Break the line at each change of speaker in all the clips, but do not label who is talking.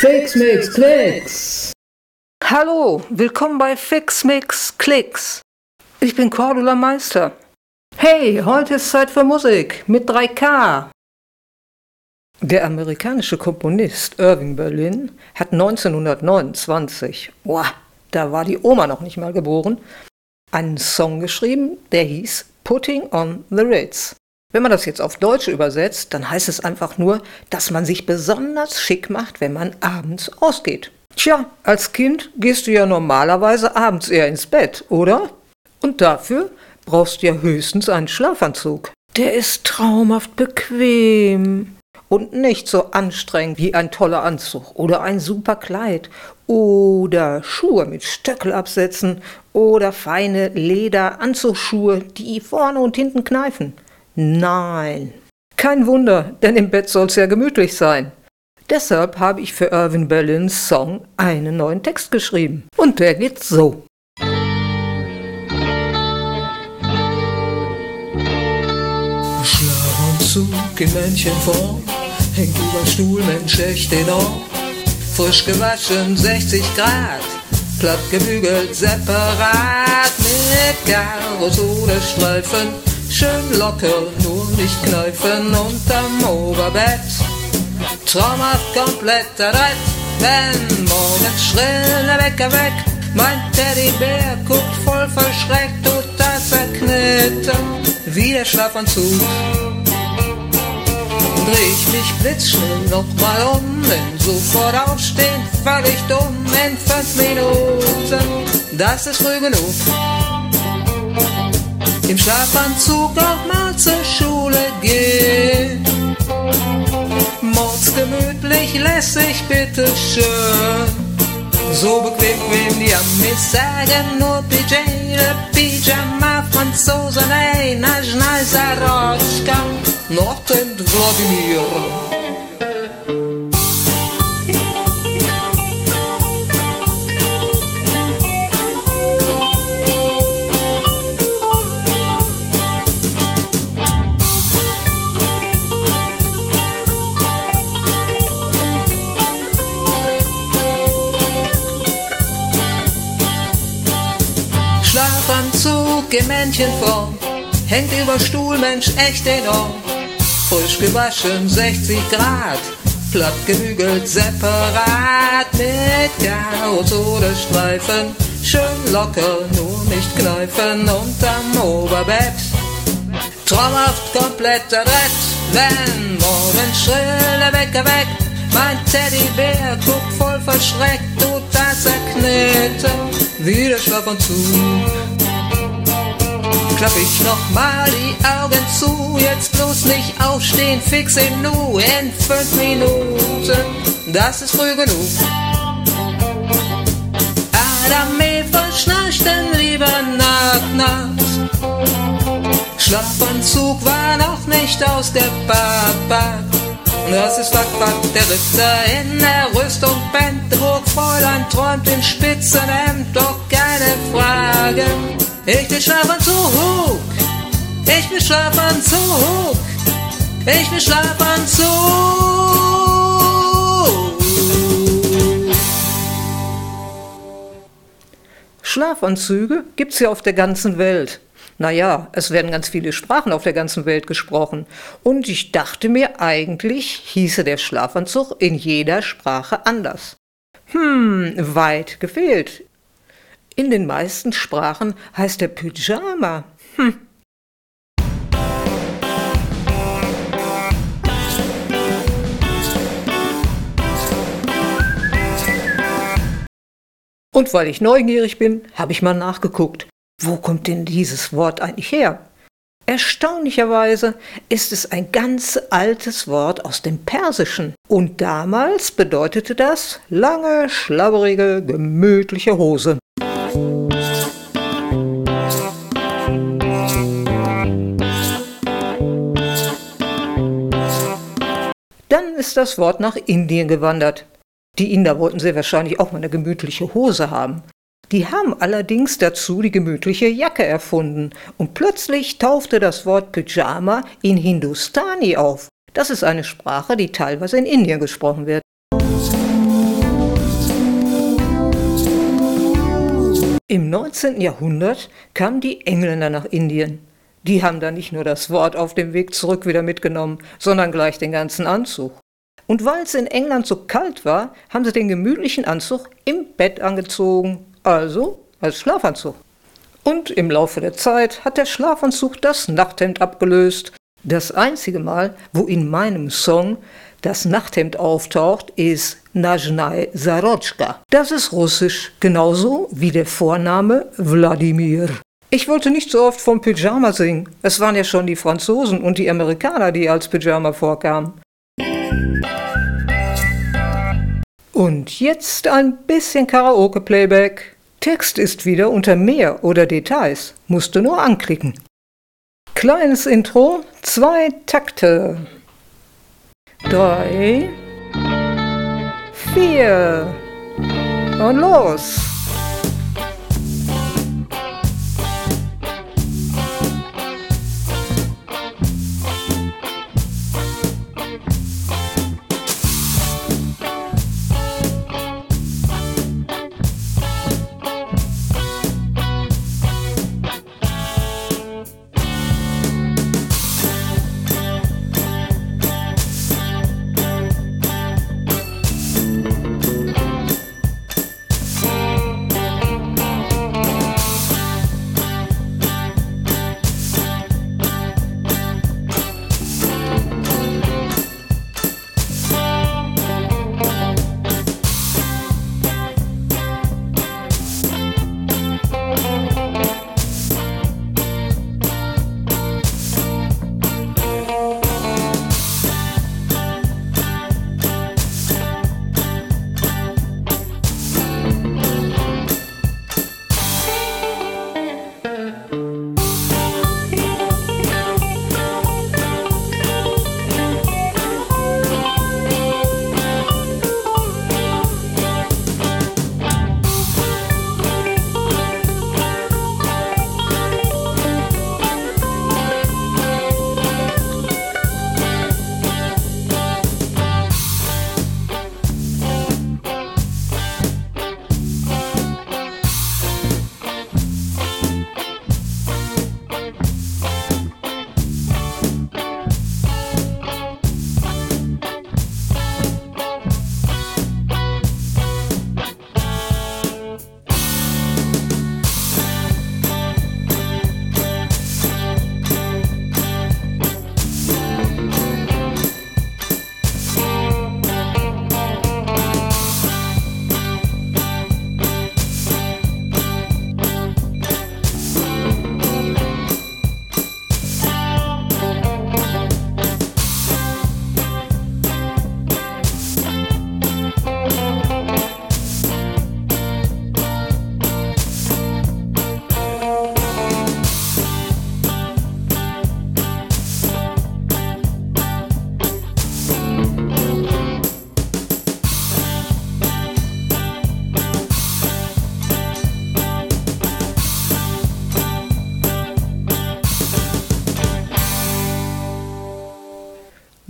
Fix Mix Klicks.
Hallo, willkommen bei Fix Mix Klicks. Ich bin Cordula Meister. Hey, heute ist Zeit für Musik mit 3K. Der amerikanische Komponist Irving Berlin hat 1929, boah, da war die Oma noch nicht mal geboren, einen Song geschrieben, der hieß Putting on the Ritz. Wenn man das jetzt auf Deutsch übersetzt, dann heißt es einfach nur, dass man sich besonders schick macht, wenn man abends ausgeht. Tja, als Kind gehst du ja normalerweise abends eher ins Bett, oder? Und dafür brauchst du ja höchstens einen Schlafanzug. Der ist traumhaft bequem und nicht so anstrengend wie ein toller Anzug oder ein super Kleid oder Schuhe mit Stöckelabsätzen oder feine Lederanzugsschuhe, die vorne und hinten kneifen. Nein. Kein Wunder, denn im Bett soll's ja gemütlich sein. Deshalb habe ich für Irvin Berlins Song einen neuen Text geschrieben. Und der geht so.
Schlafanzug in Männchenform, hängt über Stuhl, Mensch echt enorm. Frisch gewaschen, 60 Grad, platt gebügelt, separat mit Karosole-Streifen schön locker, nur nicht kneifen unterm Oberbett. Traumhaft komplett adrett, wenn morgens schrill der Wecker weg. Mein Teddybär guckt voll verschreckt, total zerknitten, wie der Schlafanzug. Dreh ich mich blitzschnell nochmal um, denn sofort aufstehen, völlig dumm in fünf Minuten. Das ist früh genug im Schlafanzug auch mal zur Schule gehen. Mordsgemütlich lässig, bitteschön. So bequem, wie die Amis sagen, nur PJ, Pyjama, Franzosen, ey, Najnal Saroschka, Nordend Wladimir. In Männchenform, hängt über Stuhl, Mensch, echt enorm. Frisch gewaschen, 60 Grad, platt gebügelt, separat, mit Chaos oder Streifen. Schön locker, nur nicht kneifen, unterm Oberbett. Traumhaft komplett adrett, wenn morgen schrill der Wecker weg. Mein Teddybär guckt voll verschreckt, total zerknitten wie der Schlafanzug. Klapp ich noch mal die Augen zu, jetzt bloß nicht aufstehen, fix im Nu, in fünf Minuten, das ist früh genug. Adam Eva schnarcht denn lieber nacht, nacht. Schlafanzug war noch nicht ausgepackt. Das ist Fakt, Fakt, der Ritter in der Rüstung Benteburg. Fräulein träumt in Spitzenhemd, doch keine Frage. Ich bin Schlafanzug, ich bin Schlafanzug, ich bin Schlafanzug.
Schlafanzüge gibt's ja auf der ganzen Welt. Naja, es werden ganz viele Sprachen auf der ganzen Welt gesprochen. Und ich dachte mir, eigentlich hieße der Schlafanzug in jeder Sprache anders. Hm, weit gefehlt. In den meisten Sprachen heißt der Pyjama. Hm. Und weil ich neugierig bin, habe ich mal nachgeguckt. Wo kommt denn dieses Wort eigentlich her? Erstaunlicherweise ist es ein ganz altes Wort aus dem Persischen. Und damals bedeutete das lange, schlabberige, gemütliche Hose. Ist das Wort nach Indien gewandert. Die Inder wollten sehr wahrscheinlich auch mal eine gemütliche Hose haben. Die haben allerdings dazu die gemütliche Jacke erfunden und plötzlich taufte das Wort Pyjama in Hindustani auf. Das ist eine Sprache, die teilweise in Indien gesprochen wird. Im 19. Jahrhundert kamen die Engländer nach Indien. Die haben da nicht nur das Wort auf dem Weg zurück wieder mitgenommen, sondern gleich den ganzen Anzug. Und weil es in England so kalt war, haben sie den gemütlichen Anzug im Bett angezogen, also als Schlafanzug. Und im Laufe der Zeit hat der Schlafanzug das Nachthemd abgelöst. Das einzige Mal, wo in meinem Song das Nachthemd auftaucht, ist Najnai Zarotschka. Das ist russisch, genauso wie der Vorname Wladimir. Ich wollte nicht so oft vom Pyjama singen. Es waren ja schon die Franzosen und die Amerikaner, die als Pyjama vorkamen. Und jetzt ein bisschen Karaoke-Playback. Text ist wieder unter Mehr oder Details. Musst du nur anklicken. Kleines Intro, zwei Takte. Drei, vier und los!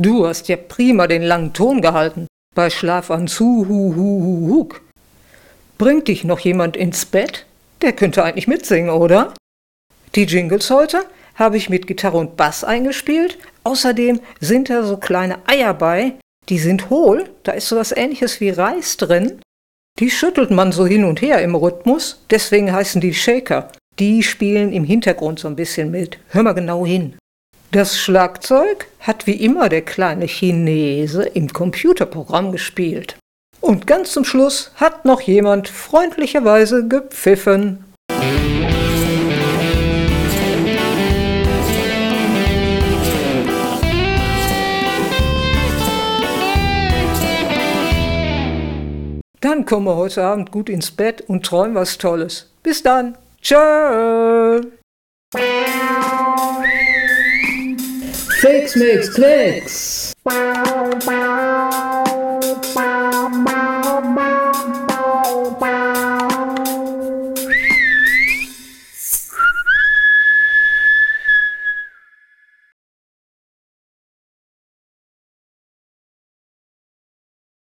Du hast ja prima den langen Ton gehalten. Bei Schlaf an zu hu hu hu huk. Bringt dich noch jemand ins Bett? Der könnte eigentlich mitsingen, oder? Die Jingles heute habe ich mit Gitarre und Bass eingespielt. Außerdem sind da so kleine Eier bei. Die sind hohl. Da ist sowas ähnliches wie Reis drin. Die schüttelt man so hin und her im Rhythmus. Deswegen heißen die Shaker. Die spielen im Hintergrund so ein bisschen mit. Hör mal genau hin. Das Schlagzeug hat wie immer der kleine Chinese im Computerprogramm gespielt. Und ganz zum Schluss hat noch jemand freundlicherweise gepfiffen. Dann kommen wir heute Abend gut ins Bett und träumen was Tolles. Bis dann. Tschö.
Tricks makes tricks.